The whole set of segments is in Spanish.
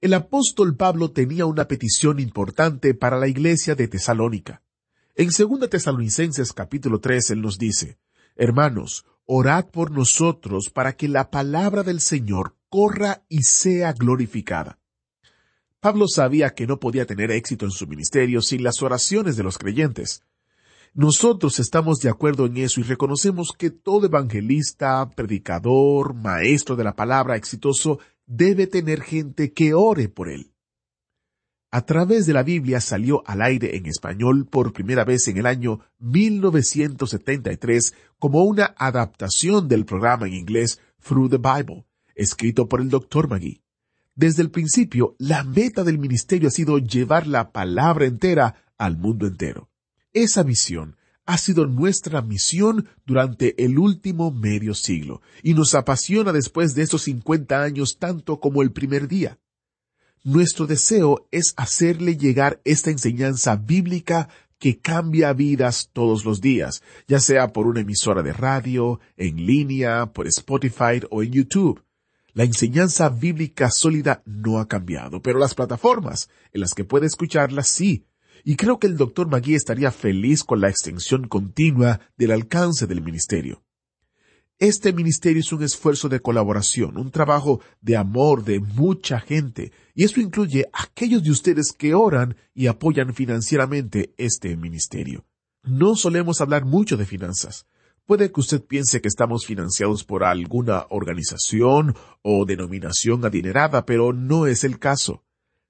El apóstol Pablo tenía una petición importante para la iglesia de Tesalónica. En 2 Tesalonicenses capítulo 3 él nos dice, Hermanos, orad por nosotros para que la palabra del Señor corra y sea glorificada. Pablo sabía que no podía tener éxito en su ministerio sin las oraciones de los creyentes. Nosotros estamos de acuerdo en eso y reconocemos que todo evangelista, predicador, maestro de la palabra exitoso debe tener gente que ore por él. A través de la Biblia salió al aire en español por primera vez en el año 1973 como una adaptación del programa en inglés Through the Bible, escrito por el Dr. Magee. Desde el principio, la meta del ministerio ha sido llevar la palabra entera al mundo entero. Esa misión ha sido nuestra misión durante el último medio siglo y nos apasiona después de esos 50 años tanto como el primer día. Nuestro deseo es hacerle llegar esta enseñanza bíblica que cambia vidas todos los días, ya sea por una emisora de radio, en línea, por Spotify o en YouTube. La enseñanza bíblica sólida no ha cambiado, pero las plataformas en las que puede escucharla sí. Y creo que el doctor Magui estaría feliz con la extensión continua del alcance del ministerio. Este ministerio es un esfuerzo de colaboración, un trabajo de amor de mucha gente, y eso incluye a aquellos de ustedes que oran y apoyan financieramente este ministerio. No solemos hablar mucho de finanzas. Puede que usted piense que estamos financiados por alguna organización o denominación adinerada, pero no es el caso.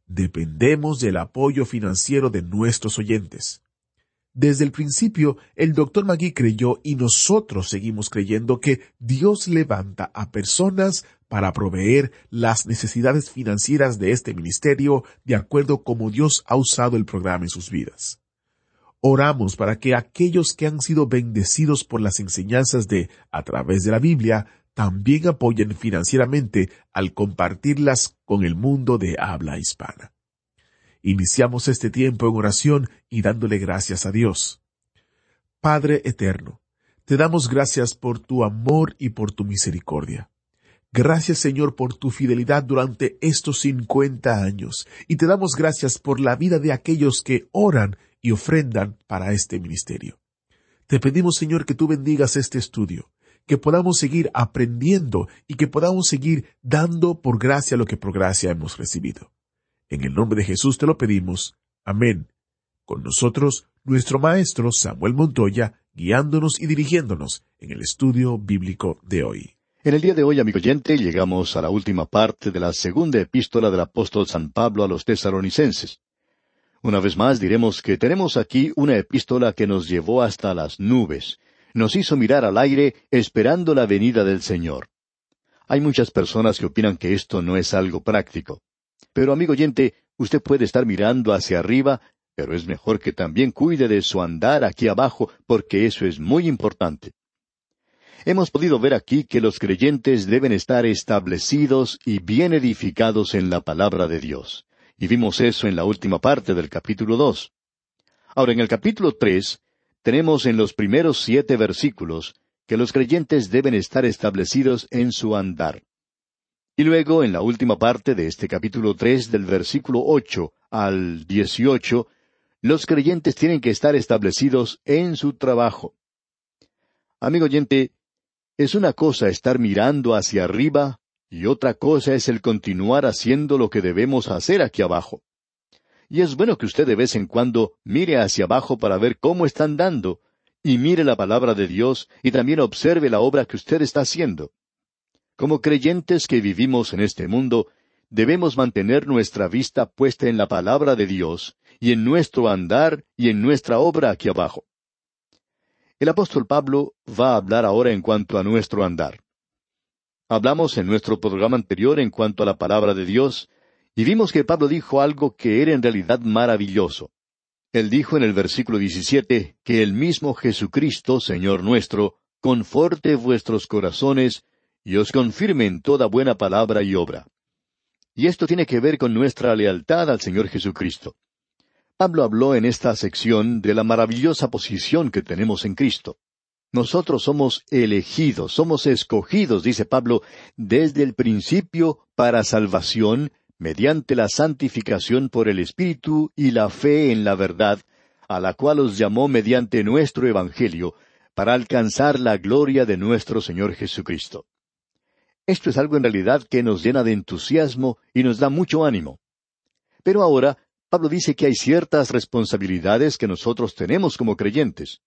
Dependemos del apoyo financiero de nuestros oyentes. Desde el principio, el doctor Magui creyó y nosotros seguimos creyendo que Dios levanta a personas para proveer las necesidades financieras de este ministerio de acuerdo como Dios ha usado el programa en sus vidas. Oramos para que aquellos que han sido bendecidos por las enseñanzas de a través de la Biblia también apoyen financieramente al compartirlas con el mundo de habla hispana. Iniciamos este tiempo en oración y dándole gracias a Dios. Padre eterno, te damos gracias por tu amor y por tu misericordia. Gracias Señor por tu fidelidad durante estos cincuenta años y te damos gracias por la vida de aquellos que oran y ofrendan para este ministerio. Te pedimos Señor que tú bendigas este estudio, que podamos seguir aprendiendo y que podamos seguir dando por gracia lo que por gracia hemos recibido. En el nombre de Jesús te lo pedimos. Amén. Con nosotros, nuestro maestro Samuel Montoya, guiándonos y dirigiéndonos en el estudio bíblico de hoy. En el día de hoy, amigo oyente, llegamos a la última parte de la segunda epístola del apóstol San Pablo a los tesalonicenses. Una vez más diremos que tenemos aquí una epístola que nos llevó hasta las nubes, nos hizo mirar al aire esperando la venida del Señor. Hay muchas personas que opinan que esto no es algo práctico. Pero, amigo oyente, usted puede estar mirando hacia arriba, pero es mejor que también cuide de su andar aquí abajo, porque eso es muy importante. Hemos podido ver aquí que los creyentes deben estar establecidos y bien edificados en la palabra de Dios. Y vimos eso en la última parte del capítulo dos. Ahora, en el capítulo tres, tenemos en los primeros siete versículos que los creyentes deben estar establecidos en su andar. Y luego, en la última parte de este capítulo tres, del versículo ocho al dieciocho, los creyentes tienen que estar establecidos en su trabajo. Amigo oyente, es una cosa estar mirando hacia arriba y otra cosa es el continuar haciendo lo que debemos hacer aquí abajo. Y es bueno que usted de vez en cuando mire hacia abajo para ver cómo están dando, y mire la palabra de Dios y también observe la obra que usted está haciendo. Como creyentes que vivimos en este mundo, debemos mantener nuestra vista puesta en la palabra de Dios, y en nuestro andar y en nuestra obra aquí abajo. El apóstol Pablo va a hablar ahora en cuanto a nuestro andar. Hablamos en nuestro programa anterior en cuanto a la palabra de Dios, y vimos que Pablo dijo algo que era en realidad maravilloso. Él dijo en el versículo 17 que el mismo Jesucristo, Señor nuestro, conforte vuestros corazones y os confirme en toda buena palabra y obra. Y esto tiene que ver con nuestra lealtad al Señor Jesucristo. Pablo habló en esta sección de la maravillosa posición que tenemos en Cristo. Nosotros somos elegidos, somos escogidos, dice Pablo, desde el principio para salvación, mediante la santificación por el Espíritu y la fe en la verdad, a la cual os llamó mediante nuestro Evangelio, para alcanzar la gloria de nuestro Señor Jesucristo. Esto es algo en realidad que nos llena de entusiasmo y nos da mucho ánimo. Pero ahora, Pablo dice que hay ciertas responsabilidades que nosotros tenemos como creyentes,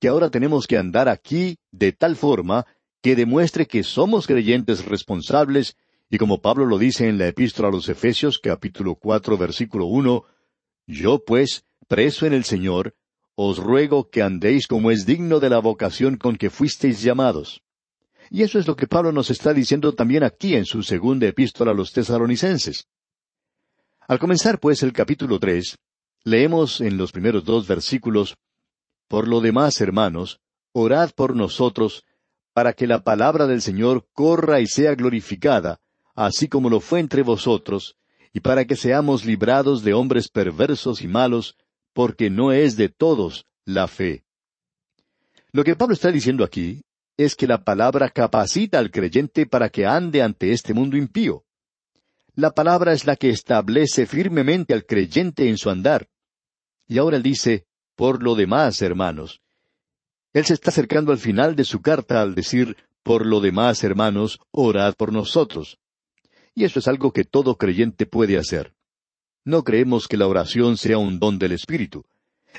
que ahora tenemos que andar aquí de tal forma que demuestre que somos creyentes responsables y como Pablo lo dice en la epístola a los Efesios capítulo cuatro versículo uno, Yo pues, preso en el Señor, os ruego que andéis como es digno de la vocación con que fuisteis llamados. Y eso es lo que Pablo nos está diciendo también aquí en su segunda epístola a los tesaronicenses. Al comenzar pues el capítulo tres, leemos en los primeros dos versículos, Por lo demás, hermanos, orad por nosotros, para que la palabra del Señor corra y sea glorificada, así como lo fue entre vosotros, y para que seamos librados de hombres perversos y malos, porque no es de todos la fe. Lo que Pablo está diciendo aquí es que la palabra capacita al creyente para que ande ante este mundo impío. La palabra es la que establece firmemente al creyente en su andar. Y ahora él dice, por lo demás, hermanos. Él se está acercando al final de su carta al decir, por lo demás, hermanos, orad por nosotros. Y eso es algo que todo creyente puede hacer. No creemos que la oración sea un don del Espíritu.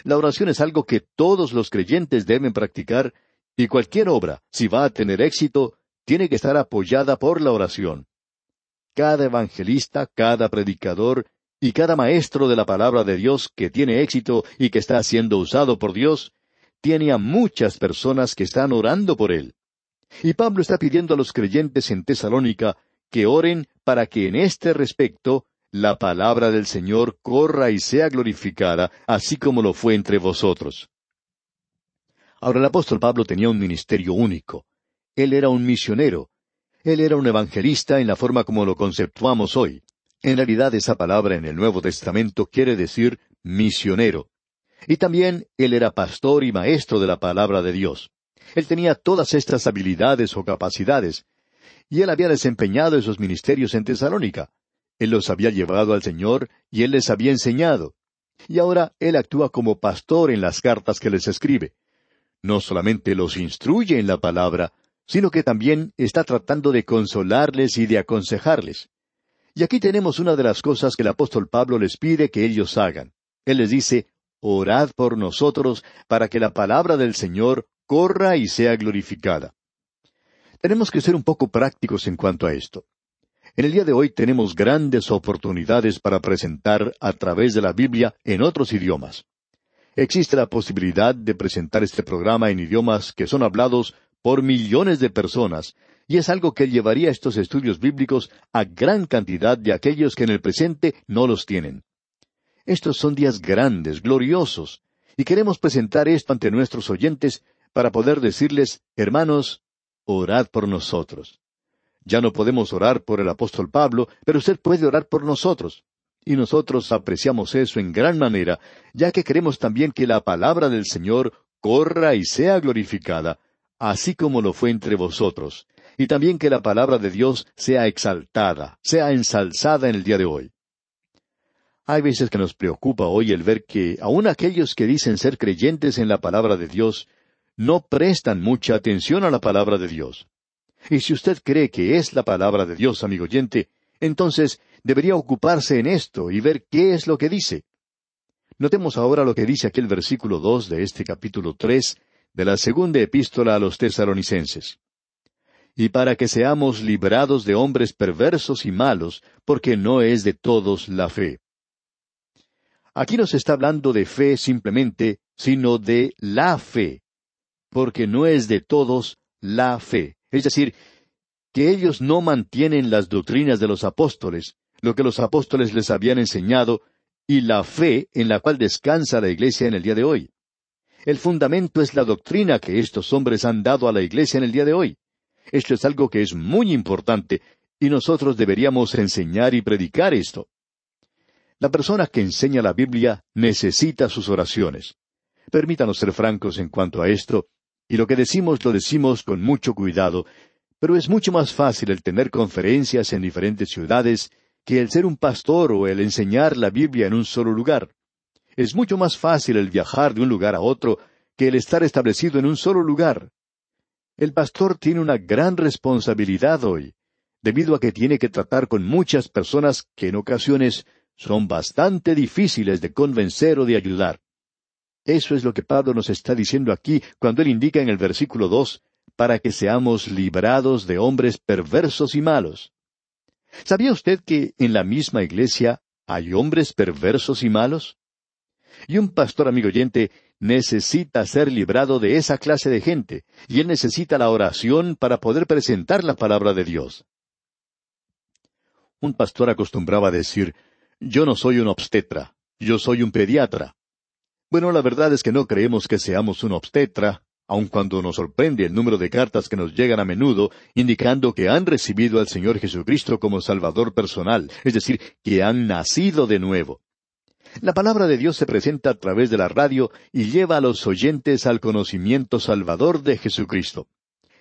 La oración es algo que todos los creyentes deben practicar, y cualquier obra, si va a tener éxito, tiene que estar apoyada por la oración. Cada evangelista, cada predicador y cada maestro de la palabra de Dios que tiene éxito y que está siendo usado por Dios, tiene a muchas personas que están orando por él. Y Pablo está pidiendo a los creyentes en Tesalónica que oren para que en este respecto la palabra del Señor corra y sea glorificada, así como lo fue entre vosotros. Ahora el apóstol Pablo tenía un ministerio único. Él era un misionero. Él era un evangelista en la forma como lo conceptuamos hoy. En realidad esa palabra en el Nuevo Testamento quiere decir misionero. Y también él era pastor y maestro de la palabra de Dios. Él tenía todas estas habilidades o capacidades, y él había desempeñado esos ministerios en Tesalónica. Él los había llevado al Señor y él les había enseñado. Y ahora él actúa como pastor en las cartas que les escribe. No solamente los instruye en la palabra, sino que también está tratando de consolarles y de aconsejarles. Y aquí tenemos una de las cosas que el apóstol Pablo les pide que ellos hagan. Él les dice, Orad por nosotros para que la palabra del Señor corra y sea glorificada. Tenemos que ser un poco prácticos en cuanto a esto. En el día de hoy tenemos grandes oportunidades para presentar a través de la Biblia en otros idiomas. Existe la posibilidad de presentar este programa en idiomas que son hablados por millones de personas, y es algo que llevaría estos estudios bíblicos a gran cantidad de aquellos que en el presente no los tienen. Estos son días grandes, gloriosos, y queremos presentar esto ante nuestros oyentes para poder decirles, hermanos, orad por nosotros. Ya no podemos orar por el apóstol Pablo, pero usted puede orar por nosotros. Y nosotros apreciamos eso en gran manera, ya que queremos también que la palabra del Señor corra y sea glorificada, así como lo fue entre vosotros, y también que la palabra de Dios sea exaltada, sea ensalzada en el día de hoy. Hay veces que nos preocupa hoy el ver que aun aquellos que dicen ser creyentes en la palabra de Dios no prestan mucha atención a la palabra de Dios. Y si usted cree que es la palabra de Dios, amigo oyente, entonces debería ocuparse en esto y ver qué es lo que dice. Notemos ahora lo que dice aquel versículo dos de este capítulo tres de la segunda epístola a los tesaronicenses. Y para que seamos librados de hombres perversos y malos, porque no es de todos la fe. Aquí no se está hablando de fe simplemente, sino de la fe porque no es de todos la fe. Es decir, que ellos no mantienen las doctrinas de los apóstoles, lo que los apóstoles les habían enseñado, y la fe en la cual descansa la iglesia en el día de hoy. El fundamento es la doctrina que estos hombres han dado a la iglesia en el día de hoy. Esto es algo que es muy importante, y nosotros deberíamos enseñar y predicar esto. La persona que enseña la Biblia necesita sus oraciones. Permítanos ser francos en cuanto a esto, y lo que decimos lo decimos con mucho cuidado, pero es mucho más fácil el tener conferencias en diferentes ciudades que el ser un pastor o el enseñar la Biblia en un solo lugar. Es mucho más fácil el viajar de un lugar a otro que el estar establecido en un solo lugar. El pastor tiene una gran responsabilidad hoy, debido a que tiene que tratar con muchas personas que en ocasiones son bastante difíciles de convencer o de ayudar. Eso es lo que Pablo nos está diciendo aquí cuando él indica en el versículo dos, para que seamos librados de hombres perversos y malos. ¿Sabía usted que en la misma iglesia hay hombres perversos y malos? Y un pastor amigo oyente necesita ser librado de esa clase de gente, y él necesita la oración para poder presentar la palabra de Dios. Un pastor acostumbraba a decir, yo no soy un obstetra, yo soy un pediatra. Bueno, la verdad es que no creemos que seamos un obstetra, aun cuando nos sorprende el número de cartas que nos llegan a menudo indicando que han recibido al Señor Jesucristo como Salvador personal, es decir, que han nacido de nuevo. La palabra de Dios se presenta a través de la radio y lleva a los oyentes al conocimiento salvador de Jesucristo.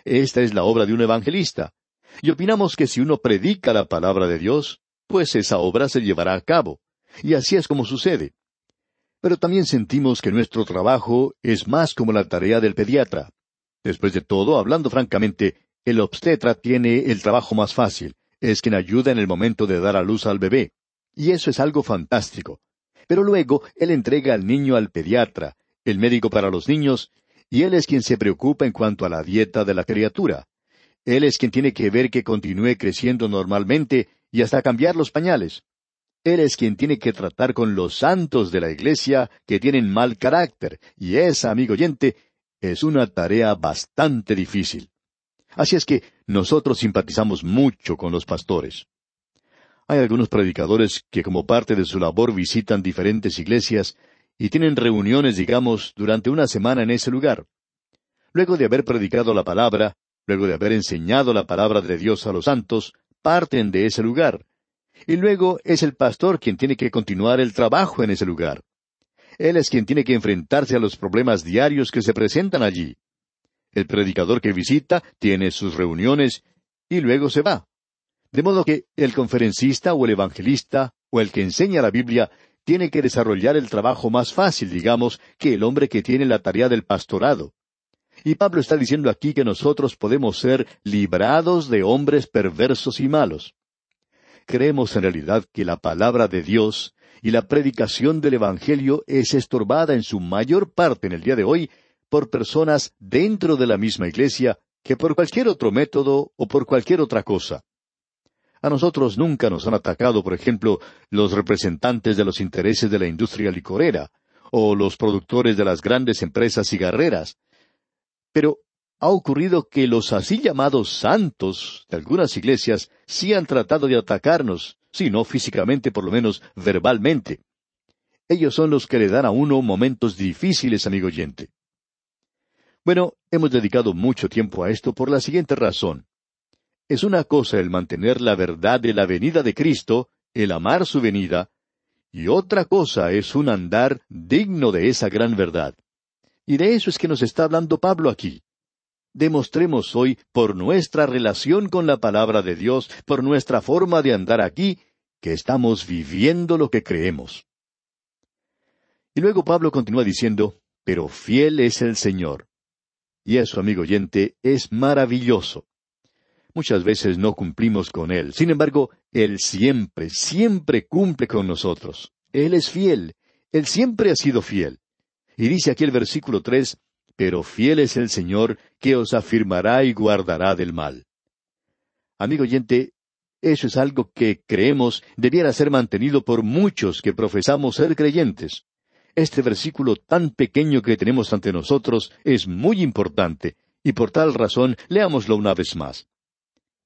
Esta es la obra de un evangelista. Y opinamos que si uno predica la palabra de Dios, pues esa obra se llevará a cabo. Y así es como sucede pero también sentimos que nuestro trabajo es más como la tarea del pediatra. Después de todo, hablando francamente, el obstetra tiene el trabajo más fácil, es quien ayuda en el momento de dar a luz al bebé. Y eso es algo fantástico. Pero luego él entrega al niño al pediatra, el médico para los niños, y él es quien se preocupa en cuanto a la dieta de la criatura. Él es quien tiene que ver que continúe creciendo normalmente y hasta cambiar los pañales. Él es quien tiene que tratar con los santos de la iglesia que tienen mal carácter, y esa, amigo oyente, es una tarea bastante difícil. Así es que nosotros simpatizamos mucho con los pastores. Hay algunos predicadores que como parte de su labor visitan diferentes iglesias y tienen reuniones, digamos, durante una semana en ese lugar. Luego de haber predicado la palabra, luego de haber enseñado la palabra de Dios a los santos, parten de ese lugar, y luego es el pastor quien tiene que continuar el trabajo en ese lugar. Él es quien tiene que enfrentarse a los problemas diarios que se presentan allí. El predicador que visita tiene sus reuniones y luego se va. De modo que el conferencista o el evangelista o el que enseña la Biblia tiene que desarrollar el trabajo más fácil, digamos, que el hombre que tiene la tarea del pastorado. Y Pablo está diciendo aquí que nosotros podemos ser librados de hombres perversos y malos creemos en realidad que la palabra de Dios y la predicación del Evangelio es estorbada en su mayor parte en el día de hoy por personas dentro de la misma iglesia que por cualquier otro método o por cualquier otra cosa. A nosotros nunca nos han atacado, por ejemplo, los representantes de los intereses de la industria licorera, o los productores de las grandes empresas cigarreras. Pero ha ocurrido que los así llamados santos de algunas iglesias sí han tratado de atacarnos, si no físicamente, por lo menos verbalmente. Ellos son los que le dan a uno momentos difíciles, amigo oyente. Bueno, hemos dedicado mucho tiempo a esto por la siguiente razón. Es una cosa el mantener la verdad de la venida de Cristo, el amar su venida, y otra cosa es un andar digno de esa gran verdad. Y de eso es que nos está hablando Pablo aquí demostremos hoy por nuestra relación con la palabra de Dios, por nuestra forma de andar aquí, que estamos viviendo lo que creemos. Y luego Pablo continúa diciendo, pero fiel es el Señor. Y eso, amigo oyente, es maravilloso. Muchas veces no cumplimos con Él. Sin embargo, Él siempre, siempre cumple con nosotros. Él es fiel. Él siempre ha sido fiel. Y dice aquí el versículo tres, pero fiel es el Señor que os afirmará y guardará del mal. Amigo oyente, eso es algo que creemos debiera ser mantenido por muchos que profesamos ser creyentes. Este versículo tan pequeño que tenemos ante nosotros es muy importante, y por tal razón leámoslo una vez más.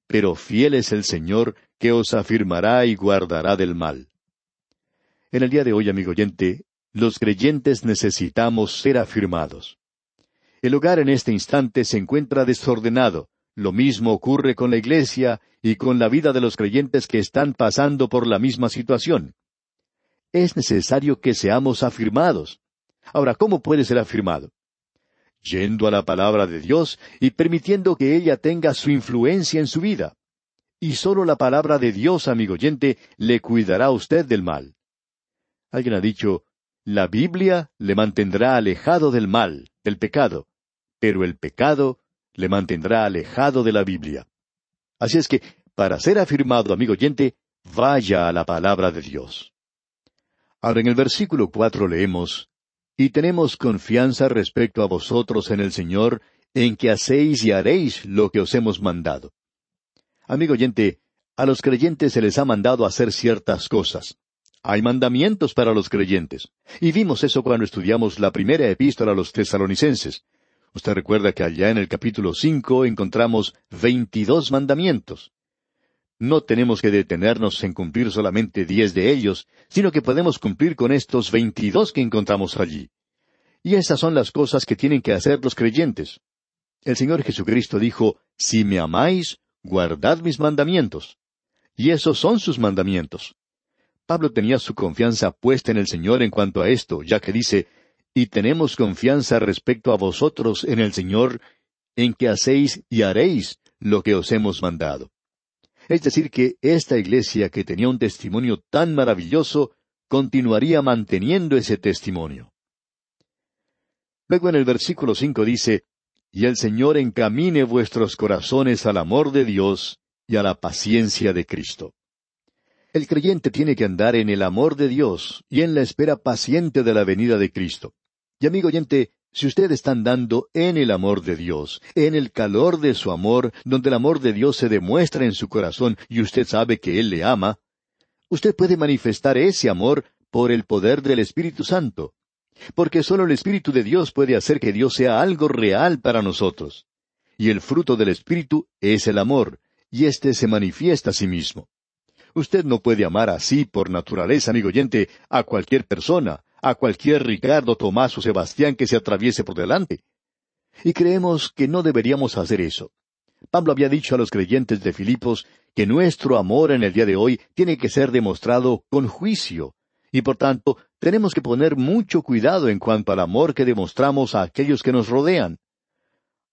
pero fiel es el Señor, que os afirmará y guardará del mal. En el día de hoy, amigo oyente, los creyentes necesitamos ser afirmados. El hogar en este instante se encuentra desordenado. Lo mismo ocurre con la iglesia y con la vida de los creyentes que están pasando por la misma situación. Es necesario que seamos afirmados. Ahora, ¿cómo puede ser afirmado? Yendo a la palabra de Dios y permitiendo que ella tenga su influencia en su vida. Y sólo la palabra de Dios, amigo oyente, le cuidará a usted del mal. Alguien ha dicho, la Biblia le mantendrá alejado del mal, del pecado, pero el pecado le mantendrá alejado de la Biblia. Así es que, para ser afirmado, amigo oyente, vaya a la palabra de Dios. Ahora en el versículo cuatro leemos, y tenemos confianza respecto a vosotros en el Señor, en que hacéis y haréis lo que os hemos mandado. Amigo oyente, a los creyentes se les ha mandado hacer ciertas cosas. Hay mandamientos para los creyentes. Y vimos eso cuando estudiamos la primera epístola a los tesalonicenses. Usted recuerda que allá en el capítulo cinco encontramos veintidós mandamientos. No tenemos que detenernos en cumplir solamente diez de ellos, sino que podemos cumplir con estos veintidós que encontramos allí. Y esas son las cosas que tienen que hacer los creyentes. El Señor Jesucristo dijo, Si me amáis, guardad mis mandamientos. Y esos son sus mandamientos. Pablo tenía su confianza puesta en el Señor en cuanto a esto, ya que dice, Y tenemos confianza respecto a vosotros en el Señor, en que hacéis y haréis lo que os hemos mandado. Es decir, que esta iglesia que tenía un testimonio tan maravilloso, continuaría manteniendo ese testimonio. Luego en el versículo cinco dice, Y el Señor encamine vuestros corazones al amor de Dios y a la paciencia de Cristo. El creyente tiene que andar en el amor de Dios y en la espera paciente de la venida de Cristo. Y amigo oyente, si usted está andando en el amor de Dios, en el calor de su amor, donde el amor de Dios se demuestra en su corazón y usted sabe que Él le ama, usted puede manifestar ese amor por el poder del Espíritu Santo. Porque solo el Espíritu de Dios puede hacer que Dios sea algo real para nosotros. Y el fruto del Espíritu es el amor, y éste se manifiesta a sí mismo. Usted no puede amar así por naturaleza, amigo oyente, a cualquier persona, a cualquier Ricardo, Tomás o Sebastián que se atraviese por delante. Y creemos que no deberíamos hacer eso. Pablo había dicho a los creyentes de Filipos que nuestro amor en el día de hoy tiene que ser demostrado con juicio, y por tanto tenemos que poner mucho cuidado en cuanto al amor que demostramos a aquellos que nos rodean.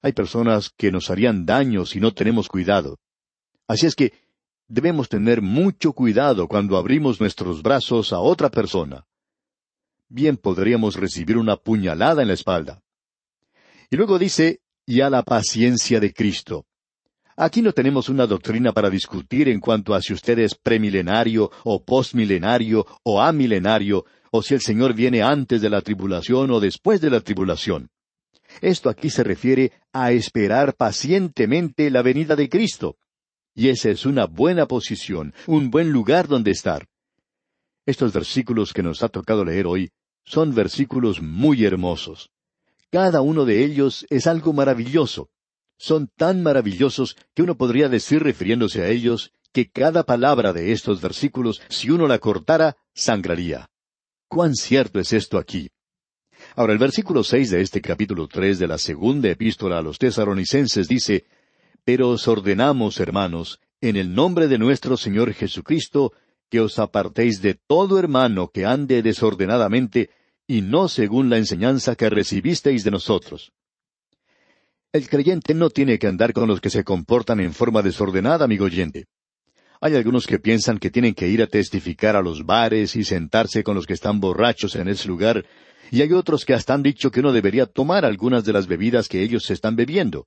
Hay personas que nos harían daño si no tenemos cuidado. Así es que debemos tener mucho cuidado cuando abrimos nuestros brazos a otra persona bien podríamos recibir una puñalada en la espalda. Y luego dice, y a la paciencia de Cristo. Aquí no tenemos una doctrina para discutir en cuanto a si usted es premilenario o postmilenario o amilenario, o si el Señor viene antes de la tribulación o después de la tribulación. Esto aquí se refiere a esperar pacientemente la venida de Cristo. Y esa es una buena posición, un buen lugar donde estar. Estos versículos que nos ha tocado leer hoy son versículos muy hermosos. Cada uno de ellos es algo maravilloso. Son tan maravillosos que uno podría decir refiriéndose a ellos que cada palabra de estos versículos, si uno la cortara, sangraría. ¿Cuán cierto es esto aquí? Ahora el versículo seis de este capítulo tres de la segunda epístola a los tesaronicenses dice, Pero os ordenamos, hermanos, en el nombre de nuestro Señor Jesucristo, que os apartéis de todo hermano que ande desordenadamente, y no según la enseñanza que recibisteis de nosotros. El creyente no tiene que andar con los que se comportan en forma desordenada, amigo oyente. Hay algunos que piensan que tienen que ir a testificar a los bares y sentarse con los que están borrachos en ese lugar, y hay otros que hasta han dicho que uno debería tomar algunas de las bebidas que ellos están bebiendo.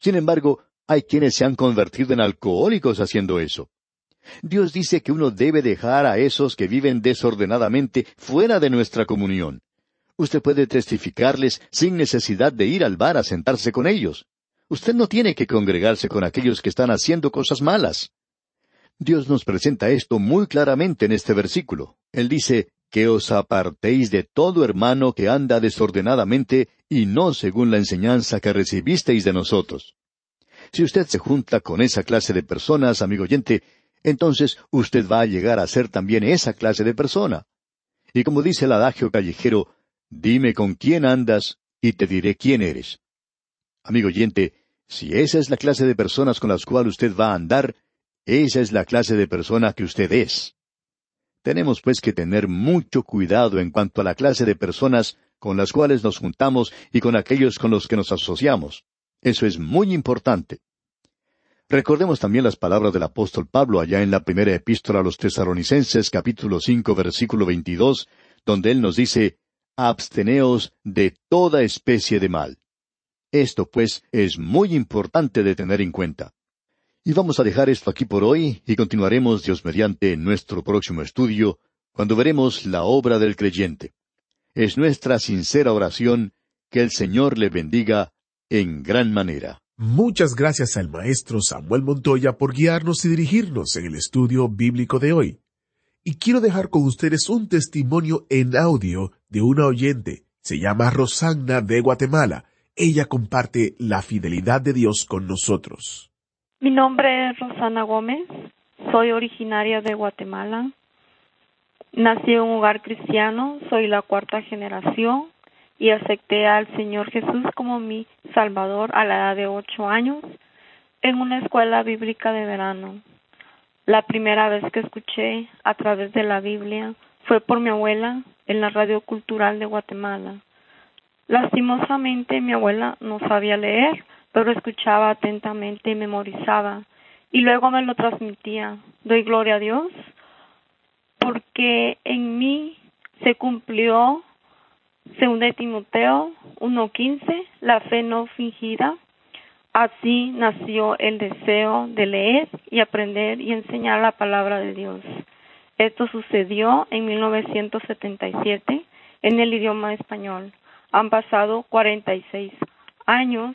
Sin embargo, hay quienes se han convertido en alcohólicos haciendo eso. Dios dice que uno debe dejar a esos que viven desordenadamente fuera de nuestra comunión. Usted puede testificarles sin necesidad de ir al bar a sentarse con ellos. Usted no tiene que congregarse con aquellos que están haciendo cosas malas. Dios nos presenta esto muy claramente en este versículo. Él dice, que os apartéis de todo hermano que anda desordenadamente y no según la enseñanza que recibisteis de nosotros. Si usted se junta con esa clase de personas, amigo oyente, entonces usted va a llegar a ser también esa clase de persona. Y como dice el adagio callejero, dime con quién andas y te diré quién eres. Amigo oyente, si esa es la clase de personas con las cuales usted va a andar, esa es la clase de persona que usted es. Tenemos pues que tener mucho cuidado en cuanto a la clase de personas con las cuales nos juntamos y con aquellos con los que nos asociamos. Eso es muy importante. Recordemos también las palabras del apóstol Pablo allá en la primera epístola a los tesaronicenses capítulo cinco versículo veintidós, donde él nos dice, Absteneos de toda especie de mal. Esto, pues, es muy importante de tener en cuenta. Y vamos a dejar esto aquí por hoy y continuaremos, Dios mediante, en nuestro próximo estudio, cuando veremos la obra del creyente. Es nuestra sincera oración que el Señor le bendiga en gran manera. Muchas gracias al maestro Samuel Montoya por guiarnos y dirigirnos en el estudio bíblico de hoy. Y quiero dejar con ustedes un testimonio en audio de una oyente. Se llama Rosanna de Guatemala. Ella comparte la fidelidad de Dios con nosotros. Mi nombre es Rosana Gómez. Soy originaria de Guatemala. Nací en un hogar cristiano. Soy la cuarta generación y acepté al Señor Jesús como mi Salvador a la edad de ocho años en una escuela bíblica de verano. La primera vez que escuché a través de la Biblia fue por mi abuela en la radio cultural de Guatemala. Lastimosamente mi abuela no sabía leer, pero escuchaba atentamente y memorizaba, y luego me lo transmitía. Doy gloria a Dios porque en mí se cumplió según de Timoteo 1.15, la fe no fingida. Así nació el deseo de leer y aprender y enseñar la palabra de Dios. Esto sucedió en 1977 en el idioma español. Han pasado 46 años.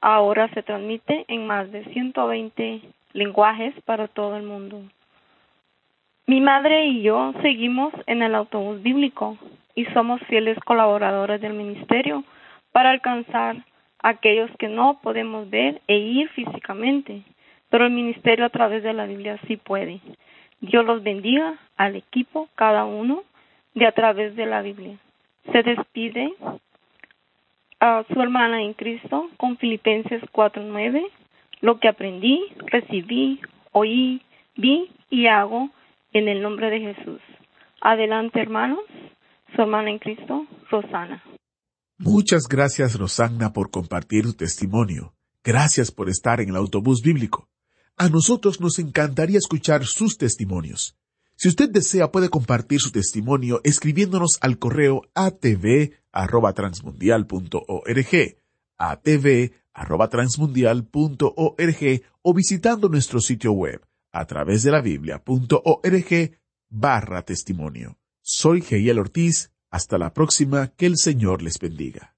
Ahora se transmite en más de 120 lenguajes para todo el mundo. Mi madre y yo seguimos en el autobús bíblico y somos fieles colaboradores del ministerio para alcanzar a aquellos que no podemos ver e ir físicamente, pero el ministerio a través de la Biblia sí puede. Dios los bendiga al equipo, cada uno, de a través de la Biblia. Se despide a su hermana en Cristo con Filipenses 4:9, lo que aprendí, recibí, oí, vi y hago en el nombre de Jesús. Adelante, hermanos su hermana en Cristo, Rosana. Muchas gracias, Rosana, por compartir tu testimonio. Gracias por estar en el autobús bíblico. A nosotros nos encantaría escuchar sus testimonios. Si usted desea, puede compartir su testimonio escribiéndonos al correo atv@transmundial.org, atv@transmundial.org o visitando nuestro sitio web a través de la biblia.org barra testimonio. Soy Geiel Ortiz. Hasta la próxima. Que el Señor les bendiga.